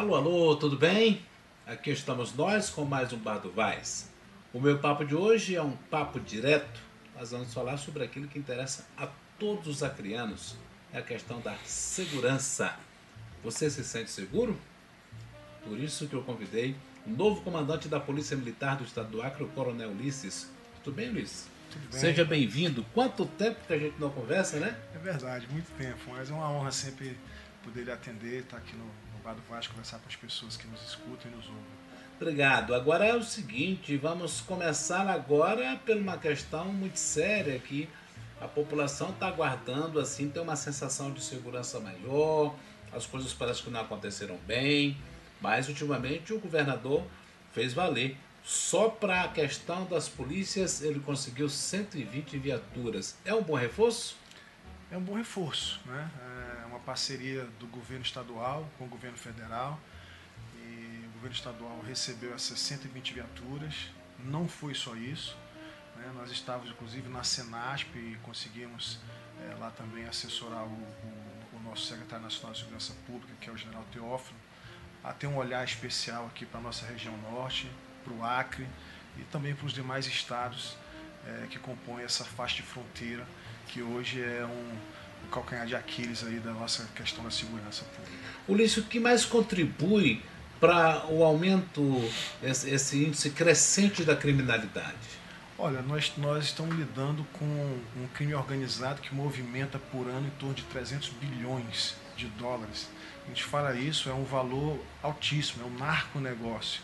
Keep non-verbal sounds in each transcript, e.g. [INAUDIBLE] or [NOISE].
Alô, alô, tudo bem? Aqui estamos nós com mais um Bar do Vaz. O meu papo de hoje é um papo direto. Nós vamos falar sobre aquilo que interessa a todos os acrianos. É a questão da segurança. Você se sente seguro? Por isso que eu convidei o novo comandante da Polícia Militar do Estado do Acre, o Coronel Ulisses. Tudo bem, Ulisses? Tudo bem. Seja bem-vindo. Quanto tempo que a gente não conversa, né? É verdade, muito tempo, mas é uma honra sempre poder atender, estar aqui no, do Vasco, conversar com as pessoas que nos escutam e nos ouvem. Obrigado. Agora é o seguinte, vamos começar agora por uma questão muito séria que a população está aguardando, assim, tem uma sensação de segurança maior, as coisas parecem que não aconteceram bem, mas ultimamente o governador fez valer. Só para a questão das polícias ele conseguiu 120 viaturas. É um bom reforço? É um bom reforço, né? É parceria do governo estadual com o governo federal. E o governo estadual recebeu essas 120 viaturas. Não foi só isso. né? Nós estávamos, inclusive, na Senasp e conseguimos eh, lá também assessorar o, o- o nosso secretário nacional de Segurança Pública, que é o general Teófilo, a ter um olhar especial aqui para a nossa região norte, para o Acre e também para os demais estados eh, que compõem essa faixa de fronteira, que hoje é um calcanhar de Aquiles aí da nossa questão da segurança pública. Ulisses, o que mais contribui para o aumento, esse, esse índice crescente da criminalidade? Olha, nós, nós estamos lidando com um crime organizado que movimenta por ano em torno de 300 bilhões de dólares. A gente fala isso, é um valor altíssimo, é um narconegócio,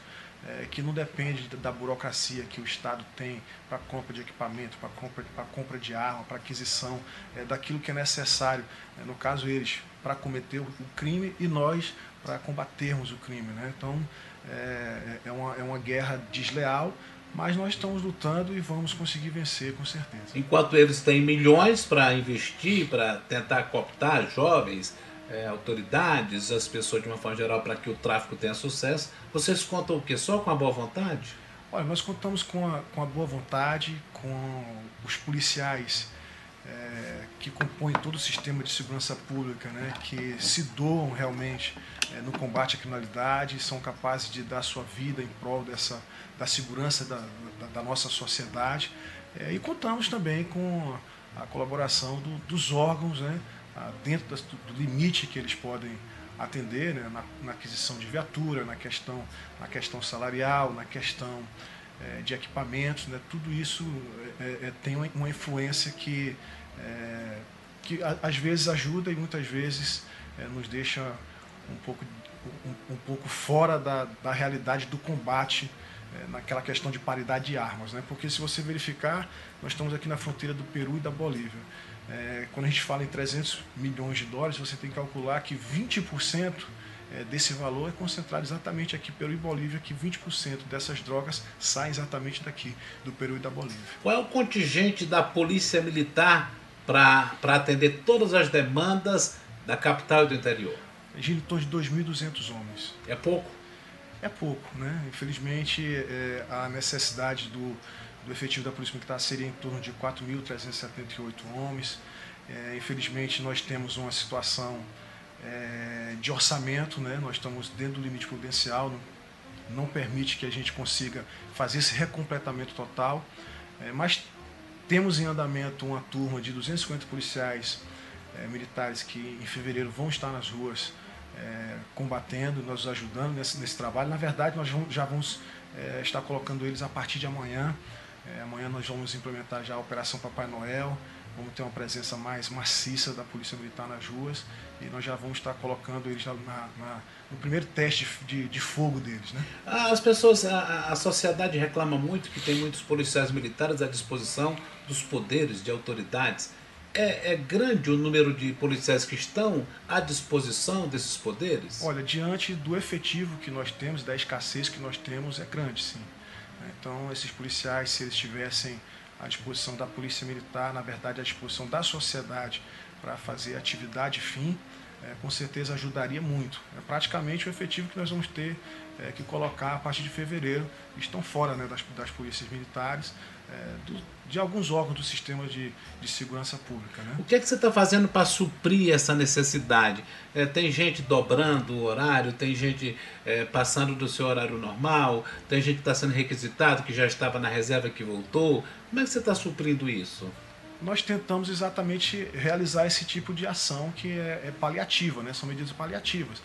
é, que não depende da burocracia que o Estado tem para compra de equipamento, para compra, pra compra de arma, para aquisição é, daquilo que é necessário, é, no caso eles, para cometer o, o crime e nós para combatermos o crime. Né? Então, é, é, uma, é uma guerra desleal, mas nós estamos lutando e vamos conseguir vencer com certeza. Enquanto eles têm milhões para investir, para tentar cooptar jovens, eh, autoridades, as pessoas de uma forma geral, para que o tráfico tenha sucesso, vocês contam o quê? Só com a boa vontade? Olha, nós contamos com a, com a boa vontade, com os policiais é, que compõem todo o sistema de segurança pública, né, que se doam realmente é, no combate à criminalidade, são capazes de dar sua vida em prol dessa, da segurança da, da, da nossa sociedade. É, e contamos também com a colaboração do, dos órgãos, né, dentro das- do limite que eles podem atender né, na, na aquisição de viatura, na questão, na questão salarial, na questão eh, de equipamentos, né, tudo isso eh, eh, tem uma, influência que, que a- às vezes ajuda e muitas vezes nos deixa um pouco, um, um pouco fora da, da realidade do combate naquela questão de paridade de armas. Né? Porque se você verificar, nós estamos aqui na fronteira do Peru e da Bolívia. É, quando a gente fala em 300 milhões de dólares, você tem que calcular que 20% é, desse valor é concentrado exatamente aqui Peru e Bolívia, que 20% dessas drogas saem exatamente daqui, do Peru e da Bolívia. Qual é o contingente da Polícia Militar para atender todas as demandas da capital e do interior? Gira em torno de 2.200 homens. É pouco? É pouco, né? Infelizmente, é, a necessidade do, do efetivo da Polícia Militar seria em torno de 4.378 homens. É, infelizmente, nós temos uma situação é, de orçamento, né? nós estamos dentro do limite prudencial, não, não permite que a gente consiga fazer esse recompletamento total, É, mas temos em andamento uma turma de 250 policiais é, militares que em fevereiro vão estar nas ruas é, combatendo, nos ajudando nesse, nesse trabalho. Na verdade, nós vamos- já vamos é, estar colocando eles a partir de amanhã. É, amanhã nós vamos implementar já a Operação Papai Noel. vamos ter uma presença mais maciça da Polícia Militar nas ruas e nós já vamos estar colocando eles na, na, no primeiro teste de, de fogo deles. Né? As pessoas, a, a sociedade reclama muito que tem muitos policiais militares à disposição dos poderes, de autoridades. É, é, grande o número de policiais que estão à disposição desses poderes? Olha, diante do efetivo que nós temos, da escassez que nós temos, é grande, sim. Então, esses policiais, se eles estivessem à disposição da Polícia Militar, na verdade, à disposição da sociedade para fazer atividade fim, é, com certeza ajudaria muito. É praticamente o efetivo que nós vamos ter é, que colocar a partir de fevereiro. Estão fora né, das, das polícias militares, é, do, de alguns órgãos do sistema de, de segurança pública. Né? O que, é que você está fazendo para suprir essa necessidade? É, tem gente dobrando o horário, tem gente é, passando do seu horário normal, tem gente que está sendo requisitado, que já estava na reserva que voltou. Como é que você está suprindo isso? Nós tentamos exatamente realizar esse tipo de ação que é, é paliativa, né? são medidas paliativas.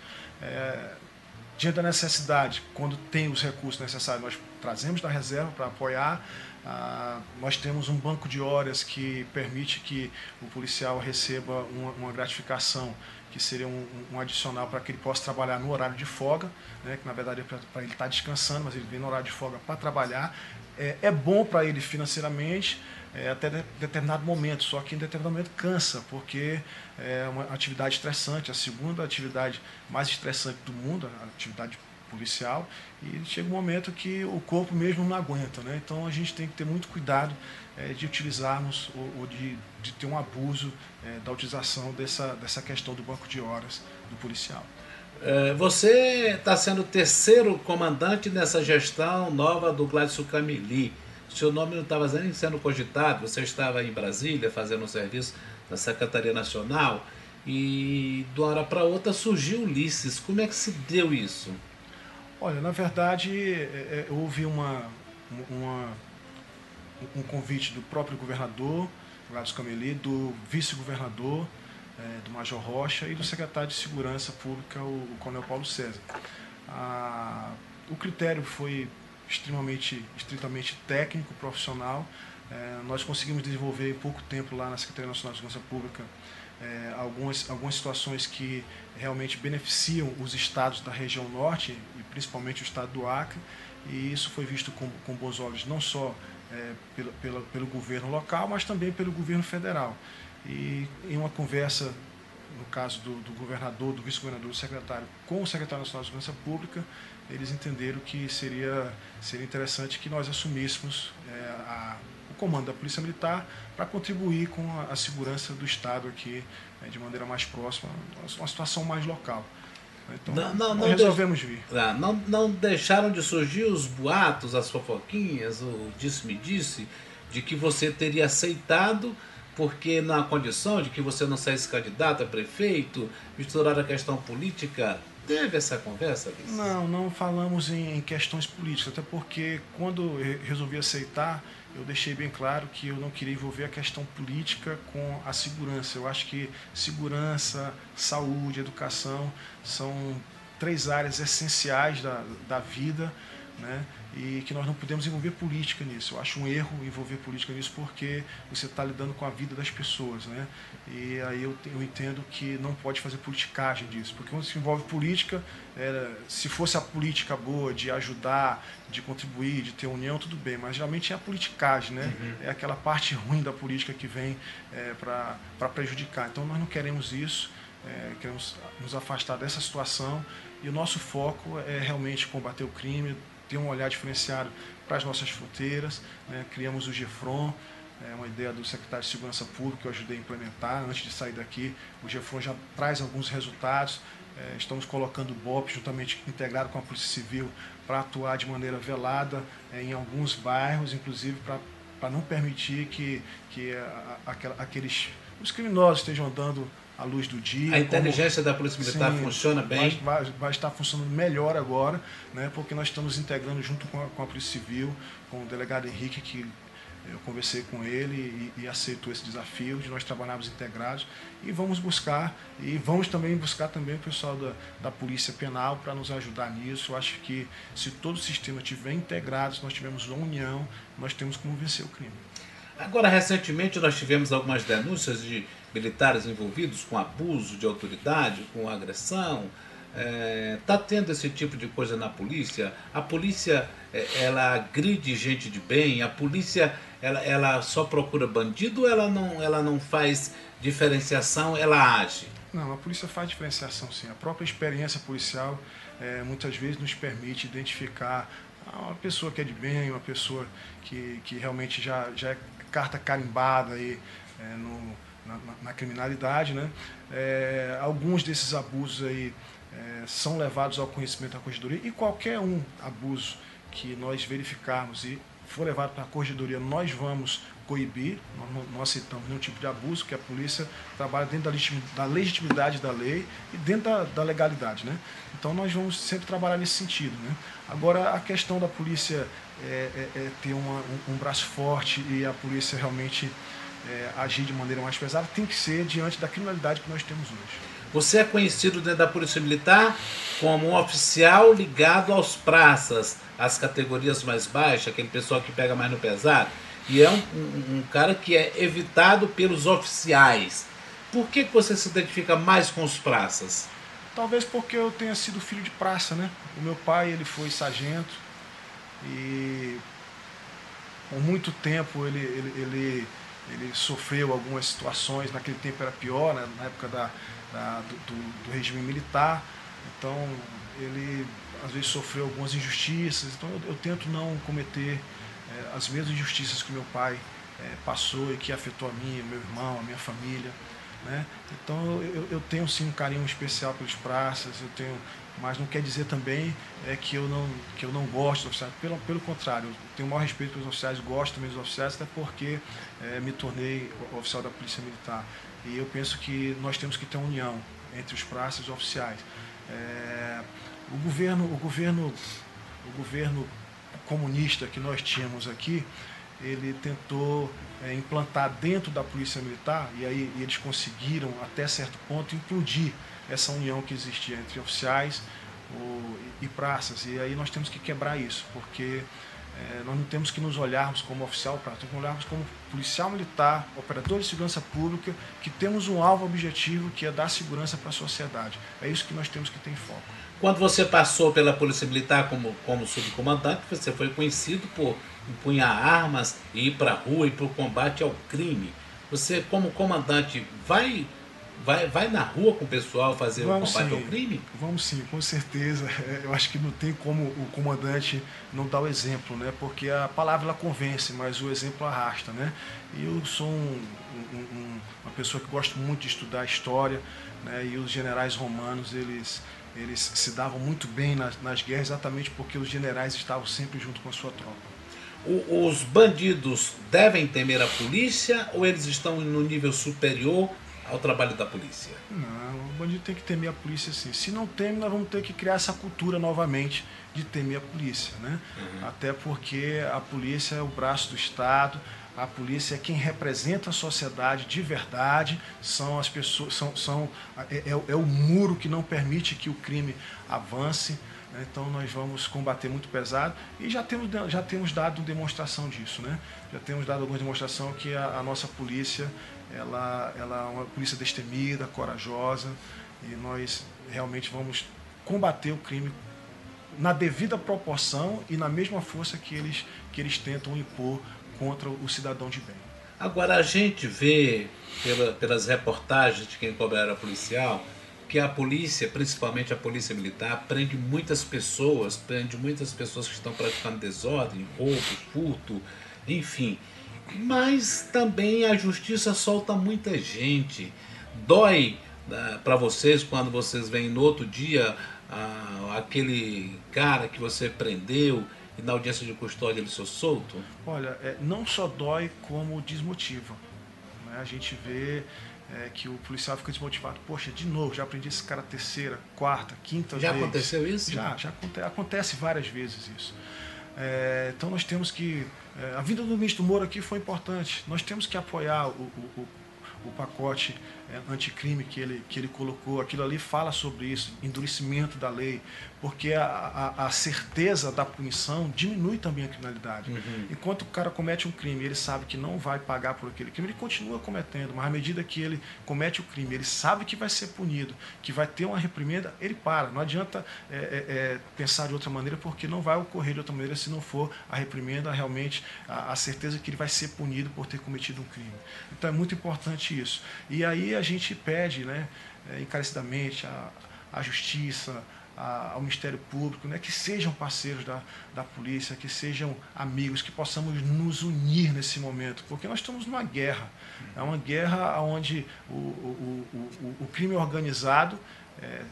Diante da necessidade, quando tem os recursos necessários, nós trazemos da reserva para apoiar ah, nós temos um banco de horas que permite que o policial receba uma, uma gratificação que seria um, um adicional para que ele possa trabalhar no horário de folga, né, que na verdade é para ele estar tá descansando, mas ele vem no horário de folga para trabalhar. É, é bom para ele financeiramente é, até de, determinado momento, só que em determinado momento cansa, porque é uma atividade estressante, a segunda atividade mais estressante do mundo, a atividade policial, e chega um momento que o corpo mesmo não aguenta. Né? Então a gente tem que ter muito cuidado é, de utilizarmos ou, ou de, de, ter um abuso é, da utilização dessa, dessa questão do banco de horas do policial. É, você está sendo o terceiro comandante nessa gestão nova do Gladson Camili. Seu nome não estava nem sendo cogitado, você estava em Brasília fazendo um serviço na Secretaria Nacional e de uma hora para outra surgiu Ulisses. Como é que se deu isso? Olha, na verdade, é, é, houve uma, uma, um convite do próprio governador, Gladys Cameli, do vice-governador, é, do Major Rocha e do secretário de Segurança Pública, o, o Coronel Paulo César. Ah, o critério foi extremamente, estritamente técnico, profissional. É, nós conseguimos desenvolver em pouco tempo lá na Secretaria Nacional de Segurança Pública é, algumas, algumas situações que realmente beneficiam os estados da região norte, e principalmente o estado do Acre, e isso foi visto com, com bons olhos não só é, pelo, pelo, pelo governo local, mas também pelo governo federal. E em uma conversa, no caso do, do governador, do vice-governador, do secretário, com o secretário nacional de Segurança Pública, eles entenderam que seria, seria interessante que nós assumíssemos é, a, comando da Polícia Militar para contribuir com a, a, segurança do Estado aqui né, de maneira mais próxima, uma situação mais local. Então, não, não, não resolvemos de, vir. Ah, não, não deixaram de surgir os boatos, as fofoquinhas, o disse-me-disse, de que você teria aceitado porque na condição de que você não saísse candidato a prefeito, misturar a questão política, teve essa conversa, Liz? Não, não falamos em, em, questões políticas, até porque quando resolvi aceitar, eu deixei bem claro que eu não queria envolver a questão política com a segurança. Eu acho que segurança, saúde, educação são três áreas essenciais da, da vida, né? e que nós não podemos envolver política nisso. Eu acho um erro envolver política nisso porque você está lidando com a vida das pessoas, né? E aí eu, eu entendo que não pode fazer politicagem disso, porque quando se envolve política, é, se fosse a política boa de ajudar, de contribuir, de ter união, tudo bem, mas geralmente é a politicagem, né? Uhum. É aquela parte ruim da política que vem é, para prejudicar. Então nós não queremos isso, é, queremos nos afastar dessa situação e o nosso foco é realmente combater o crime, ter um olhar diferenciado para as nossas fronteiras. Né? Criamos o GEFRON, é uma ideia do secretário de Segurança Pública que eu ajudei a implementar antes de sair daqui. O GEFRON já traz alguns resultados. É, estamos colocando o BOP juntamente integrado com a Polícia Civil para atuar de maneira velada é, em alguns bairros, inclusive para não permitir que, que a, a, aqueles os criminosos estejam andando à luz do dia. A inteligência como, da Polícia Militar sim, funciona bem? Vai, vai, vai, estar funcionando melhor agora, né, porque nós estamos integrando junto com a, com a Polícia Civil, com o delegado Henrique, que eu conversei com ele e, e, aceitou esse desafio de nós trabalharmos integrados e vamos buscar e vamos também buscar também o pessoal da, da polícia penal para nos ajudar nisso. Eu acho que se todo o sistema estiver integrado, se nós tivermos uma união, nós temos como vencer o crime. Agora, recentemente, nós tivemos algumas denúncias de militares envolvidos com abuso de autoridade, com agressão. Está tendo esse tipo de coisa na polícia? A polícia é, ela agride gente de bem? A polícia ela, ela só procura bandido ou ela não, ela não faz diferenciação, ela age? Não, a polícia faz diferenciação sim. A própria experiência policial é, muitas vezes nos permite identificar uma pessoa que é de bem, uma pessoa que, que realmente já, já é carta carimbada aí, é, no, na, na, criminalidade. Né? É, alguns desses abusos aí é, são levados ao conhecimento da corregedoria e qualquer um abuso que nós verificarmos e for levado para a corregedoria, nós vamos coibir, nós não, aceitamos nenhum tipo de abuso, que a polícia trabalha dentro da legitimidade da lei e dentro da, da legalidade. Né? Então nós vamos sempre trabalhar nesse sentido. Né? Agora, a questão da polícia é, é, é ter uma, um, um, braço forte e a polícia realmente é, agir de maneira mais pesada tem que ser diante da criminalidade que nós temos hoje. Você é conhecido dentro da Polícia Militar como um oficial ligado aos praças, às categorias mais baixas, aquele pessoal que pega mais no pesado, e é um, um, um cara que é evitado pelos oficiais. Por que você se identifica mais com os praças? Talvez porque eu tenha sido filho de praça, né? O meu pai ele foi sargento e por muito tempo ele, ele, ele, ele sofreu algumas situações, naquele tempo era pior, né? na época da, da, do, do, regime militar. Então, ele às vezes sofreu algumas injustiças. Então, eu, eu tento não cometer é, as mesmas injustiças que meu pai é, passou e que afetou a mim, meu irmão, a minha família. Né? Então, eu, eu tenho sim um carinho especial pelos praças, eu tenho mas não quer dizer também é, que, eu não, que eu não gosto dos oficiais. Pelo, pelo contrário, eu tenho o maior respeito pelos oficiais, gosto também dos oficiais, até porque é, me tornei oficial da Polícia Militar. E eu penso que nós temos que ter uma união entre os praças e os oficiais. É, o governo, o governo, o governo comunista que nós tínhamos aqui, ele tentou é, implantar dentro da polícia militar e aí eles conseguiram até certo ponto implodir essa união que existia entre oficiais o, e praças e aí nós temos que quebrar isso porque é, nós não temos que nos olharmos como oficial praça, temos que olharmos como policial militar, operador de segurança pública, que temos um alvo objetivo que é dar segurança para a sociedade. É isso que nós temos que ter em foco. Quando você passou pela Polícia Militar como, como subcomandante, você foi conhecido por empunhar armas e ir para a rua e para o combate ao crime. Você, como comandante, vai vai, vai na rua com o pessoal fazer Vamos o combate sim. ao crime? Vamos sim, com certeza. É, eu acho que não tem como o comandante não dar o exemplo, né? Porque a palavra ela convence, mas o exemplo arrasta, né? E eu sou um, um, uma pessoa que gosto muito de estudar história, né? E os generais romanos, eles eles se davam muito bem nas, nas guerras exatamente porque os generais estavam sempre junto com a sua tropa. Os bandidos devem temer a polícia ou eles estão no nível superior ao trabalho da polícia? Não, o bandido tem que temer a polícia sim. Se não teme, nós vamos ter que criar essa cultura novamente de temer a polícia, né? Uhum. Até porque a polícia é o braço do Estado, a polícia é quem representa a sociedade de verdade, são as pessoas, são, são é, é, é o muro que não permite que o crime avance. Né? Então nós vamos combater muito pesado e já temos, já temos dado demonstração disso, né? Já temos dado alguma demonstração que a, a nossa polícia ela, ela é uma polícia destemida, corajosa, e nós realmente vamos combater o crime na devida proporção e na mesma força que eles, que eles tentam impor contra o cidadão de bem. Agora a gente vê pela, pelas reportagens de quem cobre policial que a polícia, principalmente a polícia militar, prende muitas pessoas, prende muitas pessoas que estão praticando desordem, roubo, furto, enfim. Mas também a justiça solta muita gente. Dói né, para vocês quando vocês veem no outro dia ah, aquele cara que você prendeu e na audiência de custódia ele sou solto? Olha, é, não só dói como desmotiva. Né? A gente vê é, que o policial fica desmotivado. Poxa, de novo, já aprendi esse cara terceira, quarta, quinta já vez. Já aconteceu isso? Já, já acontece, acontece várias vezes isso. É, então nós temos que. É, a vida do ministro Moro aqui foi importante. Nós temos que apoiar o, o, o pacote anticrime que ele, que ele colocou, aquilo ali fala sobre isso, endurecimento da lei, porque a, a, a certeza da punição diminui também a criminalidade. Uhum. Enquanto o cara comete um crime, ele sabe que não vai pagar por aquele crime, ele continua cometendo, mas à medida que ele comete o crime, ele sabe que vai ser punido, que vai ter uma reprimenda, ele para. Não adianta é, é, é pensar de outra maneira, porque não vai ocorrer de outra maneira se não for a reprimenda realmente a, a certeza que ele vai ser punido por ter cometido um crime. Então é muito importante isso. E aí a gente pede né, é, encarecidamente a, a justiça, a, ao Ministério Público, né, que sejam parceiros da, da polícia, que sejam amigos, que possamos nos unir nesse momento, porque nós estamos numa guerra. É uma guerra onde o, o, o, o crime organizado é,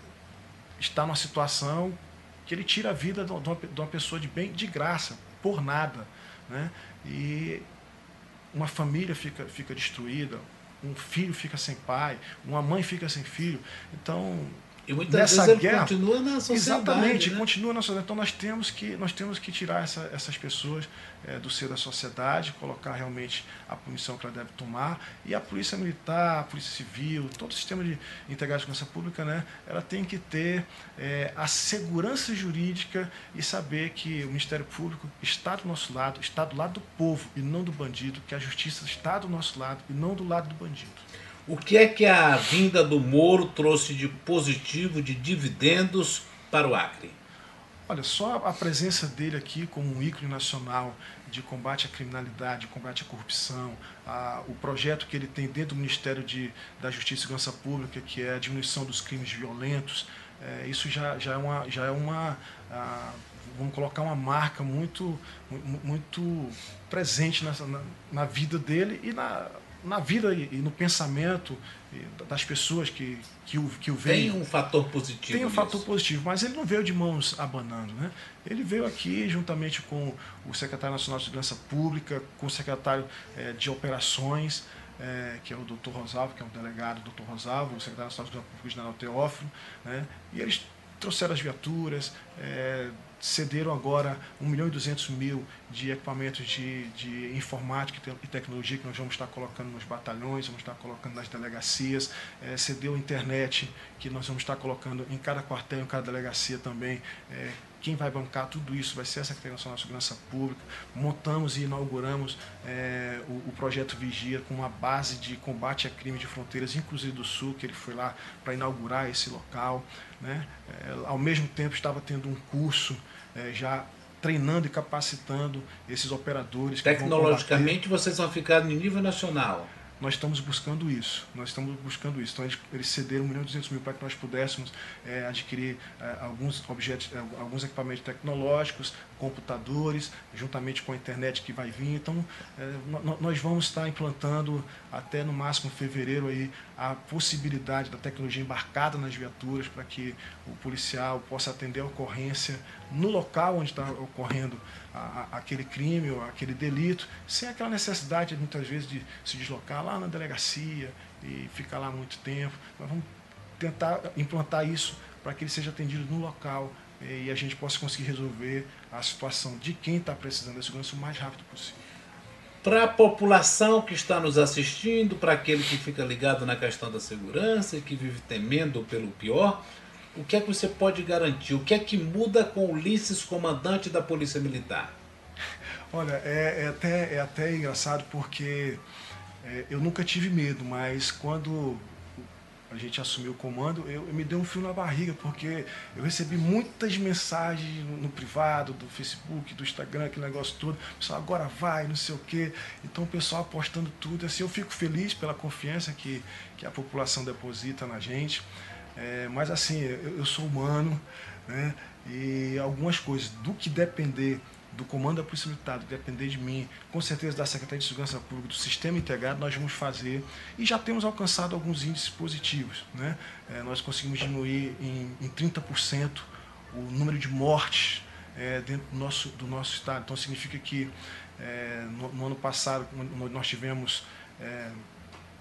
está numa situação que ele tira a vida de uma, de uma pessoa de bem de graça, por nada. Né? E uma família fica, fica destruída, um filho fica sem pai, uma mãe fica sem filho. Então, e muitas nessa vezes guerra, continua na sociedade. Exatamente, né? continua na sociedade. Então nós temos que, nós temos que tirar essa, essas pessoas é, do seio da sociedade, colocar realmente a punição que ela deve tomar. E a polícia militar, a polícia civil, todo o sistema de integrado de segurança pública, né, ela tem que ter é, a segurança jurídica e saber que o Ministério Público está do nosso lado, está do lado do povo e não do bandido, que a justiça está do nosso lado e não do lado do bandido. O que é que a vinda do Moro trouxe de positivo, de dividendos para o Acre? Olha, só a presença dele aqui como um ícone nacional de combate à criminalidade, de combate à corrupção, a, o projeto que ele tem dentro do Ministério de, da Justiça e Segurança Pública, que é a diminuição dos crimes violentos, é, isso já, já é uma, já é uma a, vamos colocar uma marca muito, muito presente na, na vida dele e na na vida e, no pensamento das pessoas que, que, o, que o veem. Tem um fator positivo. Tem um fator positivo, mas ele não veio de mãos abanando. Né? Ele veio aqui juntamente com o secretário nacional de Segurança Pública, com o secretário é, de Operações, é, que é o doutor Rosalvo, que é o delegado doutor Rosalvo, o secretário nacional de Segurança Pública, o general Teófilo, né? e eles trouxeram as viaturas, é, cederam agora 1 milhão e 200 mil de equipamentos de, de informática e tecnologia que nós vamos estar colocando nos batalhões, vamos estar colocando nas delegacias, é, cedeu internet que nós vamos estar colocando em cada quartel, em cada delegacia também. É, quem vai bancar tudo isso vai ser a Secretaria Nacional de Segurança Pública. Montamos e inauguramos é, o, o, projeto Vigia com uma base de combate a crime de fronteiras, inclusive do Sul, que ele foi lá para inaugurar esse local. Né? É, ao mesmo tempo estava tendo um curso é, já treinando e capacitando esses operadores. Tecnologicamente vocês vão ficar no nível nacional. Nós estamos buscando isso. Nós estamos buscando isso. Então eles, eles cederam 1 milhão e 200 mil para que nós pudéssemos é, adquirir é, alguns objetos, é, alguns equipamentos tecnológicos, computadores, juntamente com a internet que vai vir. Então é, nós vamos estar implantando até no máximo fevereiro aí a possibilidade da tecnologia embarcada nas viaturas para que o policial possa atender a ocorrência no local onde está ocorrendo a, a, aquele crime ou aquele delito, sem aquela necessidade, muitas vezes, de se deslocar lá na delegacia e ficar lá muito tempo. Nós vamos tentar implantar isso para que ele seja atendido no local e a gente possa conseguir resolver a situação de quem está precisando da segurança o mais rápido possível. Para a população que está nos assistindo, para aquele que fica ligado na questão da segurança e que vive temendo pelo pior, o que é que você pode garantir? O que é que muda com o Ulisses, comandante da Polícia Militar? Olha, é, é até, é até engraçado porque é, eu nunca tive medo, mas quando a gente assumiu o comando, eu, eu, me deu um fio na barriga, porque eu recebi muitas mensagens no, no, privado, do Facebook, do Instagram, aquele negócio todo, pessoal, agora vai, não sei o quê. Então o pessoal apostando tudo. Assim, eu fico feliz pela confiança que, que a população deposita na gente. É, mas assim, eu, eu, sou humano, né? E algumas coisas, do que depender do comando da Polícia Militar, do que depender de mim, com certeza da Secretaria de Segurança Pública, do sistema integrado, nós vamos fazer. E já temos alcançado alguns índices positivos. Né? É, nós conseguimos diminuir em, em 30% o número de mortes é, dentro do nosso, do nosso estado. Então significa que é, no, no, ano passado nós tivemos é,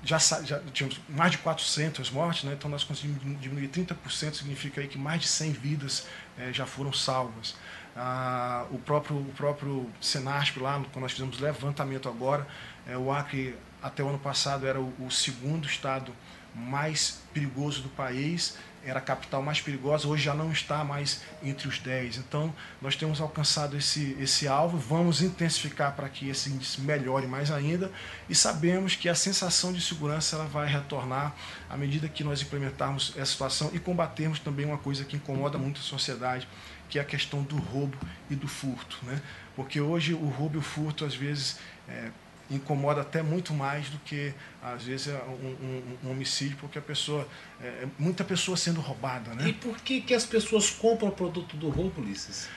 já, já tínhamos mais de 400 mortes, né? então nós conseguimos diminuir 30%, significa aí que mais de 100 vidas é, já foram salvas. Ah, o próprio, o próprio Senasp lá, quando nós fizemos levantamento agora, é, o Acre até o ano passado era o, o segundo estado mais perigoso do país, era a capital mais perigosa, hoje já não está mais entre os 10. Então, nós temos alcançado esse, esse alvo, vamos intensificar para que esse índice melhore mais ainda e sabemos que a sensação de segurança ela vai retornar à medida que nós implementarmos essa situação e combatermos também uma coisa que incomoda muito a sociedade, que é a questão do roubo e do furto. Né? Porque hoje o roubo e o furto, às vezes, é, incomoda até muito mais do que, às vezes, é um, um, um homicídio, porque a pessoa. É, muita pessoa sendo roubada. Né? E por que, que as pessoas compram o produto do roubo, Ulisses?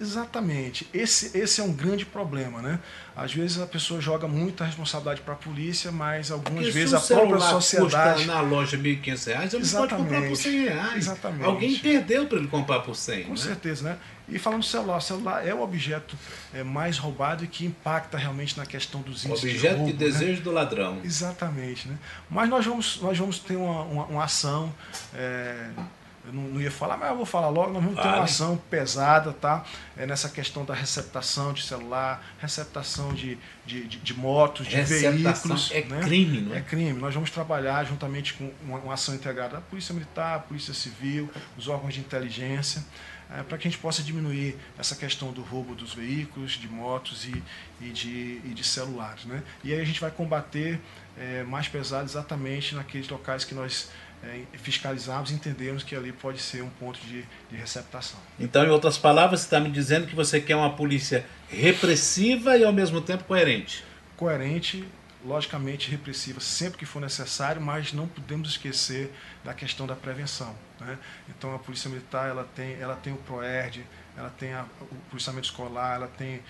Exatamente. Esse, esse é um grande problema, né? Às vezes a pessoa joga muita responsabilidade para a polícia, mas algumas Porque vezes a própria sociedade. custa na loja R$ 1.500, ele pode comprar por 100 reais. Exatamente. Alguém perdeu para ele comprar por 100, Com né? certeza, né? E falando do celular, o celular é o objeto é, mais roubado e que impacta realmente na questão dos O índices objeto de roubo, de né? desejo do ladrão. Exatamente, né? Mas nós vamos, nós vamos ter uma, uma, uma ação. é, eu não, não ia falar, mas eu vou falar logo. Nós vamos ter Fale. uma ação pesada, tá? É nessa questão da receptação de celular, receptação de, de, de, de motos, de Receptação veículos. é né? crime, não é? É crime. Nós vamos trabalhar juntamente com uma, uma ação integrada da Polícia Militar, Polícia Civil, os órgãos de inteligência, eh, para que a gente possa diminuir essa questão do roubo dos veículos, de motos e, e, de, e de celulares. Né? E aí a gente vai combater eh, mais pesado exatamente naqueles locais que nós eh, fiscalizamos e entendemos que ali pode ser um ponto de, de receptação. Então, em outras palavras, você está me dizendo que você quer uma polícia repressiva e ao mesmo tempo coerente. coerente, logicamente repressiva sempre que for necessário, mas não podemos esquecer da questão da prevenção. Né? Então a Polícia Militar ela tem, ela tem o PROERD, ela tem a- o policiamento escolar, ela tem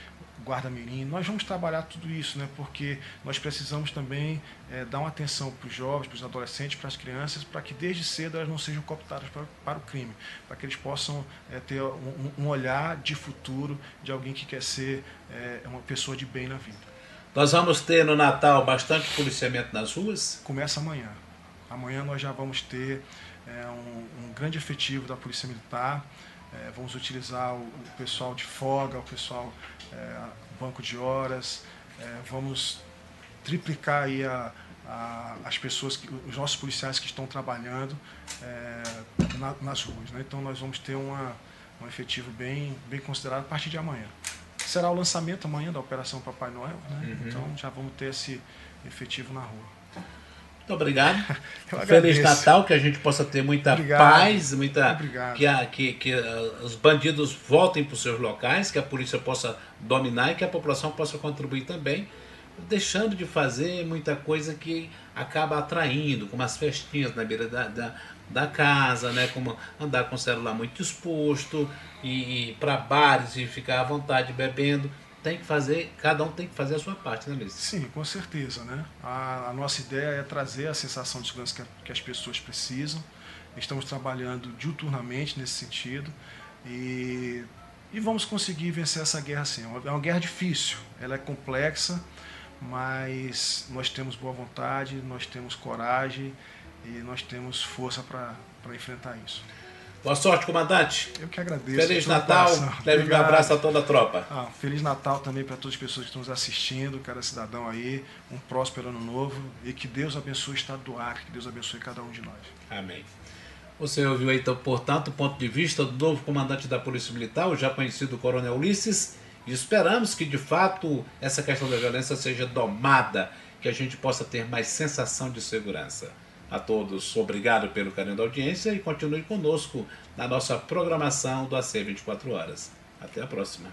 o guarda mirim. Nós vamos trabalhar tudo isso, né? porque nós precisamos também eh, dar uma atenção para os jovens, para os adolescentes, para as crianças, para que desde cedo elas não sejam cooptadas para, para o crime, para que eles possam eh, ter um, um olhar de futuro de alguém que quer ser eh, uma pessoa de bem na vida. Nós vamos ter no Natal bastante policiamento nas ruas. começa amanhã. Amanhã nós já vamos ter é, um, um grande efetivo da Polícia Militar. É, vamos utilizar o, o pessoal de folga, o pessoal é, banco de horas. É, vamos triplicar aí a, a- as pessoas, que, os nossos policiais que estão trabalhando é, na- nas ruas. né? Então nós vamos ter uma, um efetivo bem, bem considerado a partir de amanhã. Será o lançamento amanhã da Operação Papai Noel, né? então já vamos ter esse efetivo na rua. Muito obrigado. [LAUGHS] Feliz. Natal, que a gente possa ter muita Obrigado. paz, muita Obrigado. que, a- que, que ah, os bandidos voltem para os seus locais, que a polícia possa dominar e que a população possa contribuir também, deixando de fazer muita coisa que acaba atraindo, como as festinhas na beira da, da, da casa, né? como andar com o celular muito exposto, e, para bares e ficar à vontade bebendo. Tem que fazer, cada um tem que fazer a sua parte, né, Ulisses? Sim, com certeza. Né? A, a nossa ideia é trazer a sensação de segurança que, a- que as pessoas precisam. Estamos trabalhando diuturnamente nesse sentido e, e vamos conseguir vencer essa guerra sim. É uma, é uma guerra difícil, ela é complexa, mas nós temos boa vontade, nós temos coragem e nós temos força para enfrentar isso. Boa sorte, comandante. Eu que agradeço. Feliz Natal. Leve um Obrigado. abraço a toda a tropa. Ah, Feliz Natal também para todas as pessoas que estão nos assistindo, cada cidadão aí, um próspero ano novo e que Deus abençoe o estado do Acre, que Deus abençoe cada um de nós. Amém. Você ouviu aí, então, portanto, o ponto de vista do novo comandante da Polícia Militar, o já conhecido Coronel Ulisses, e esperamos que, de fato, essa questão da violência seja domada, que a gente possa ter mais sensação de segurança. A todos, obrigado pelo carinho da audiência e continue conosco na nossa programação do AC 24 Horas. Até a próxima.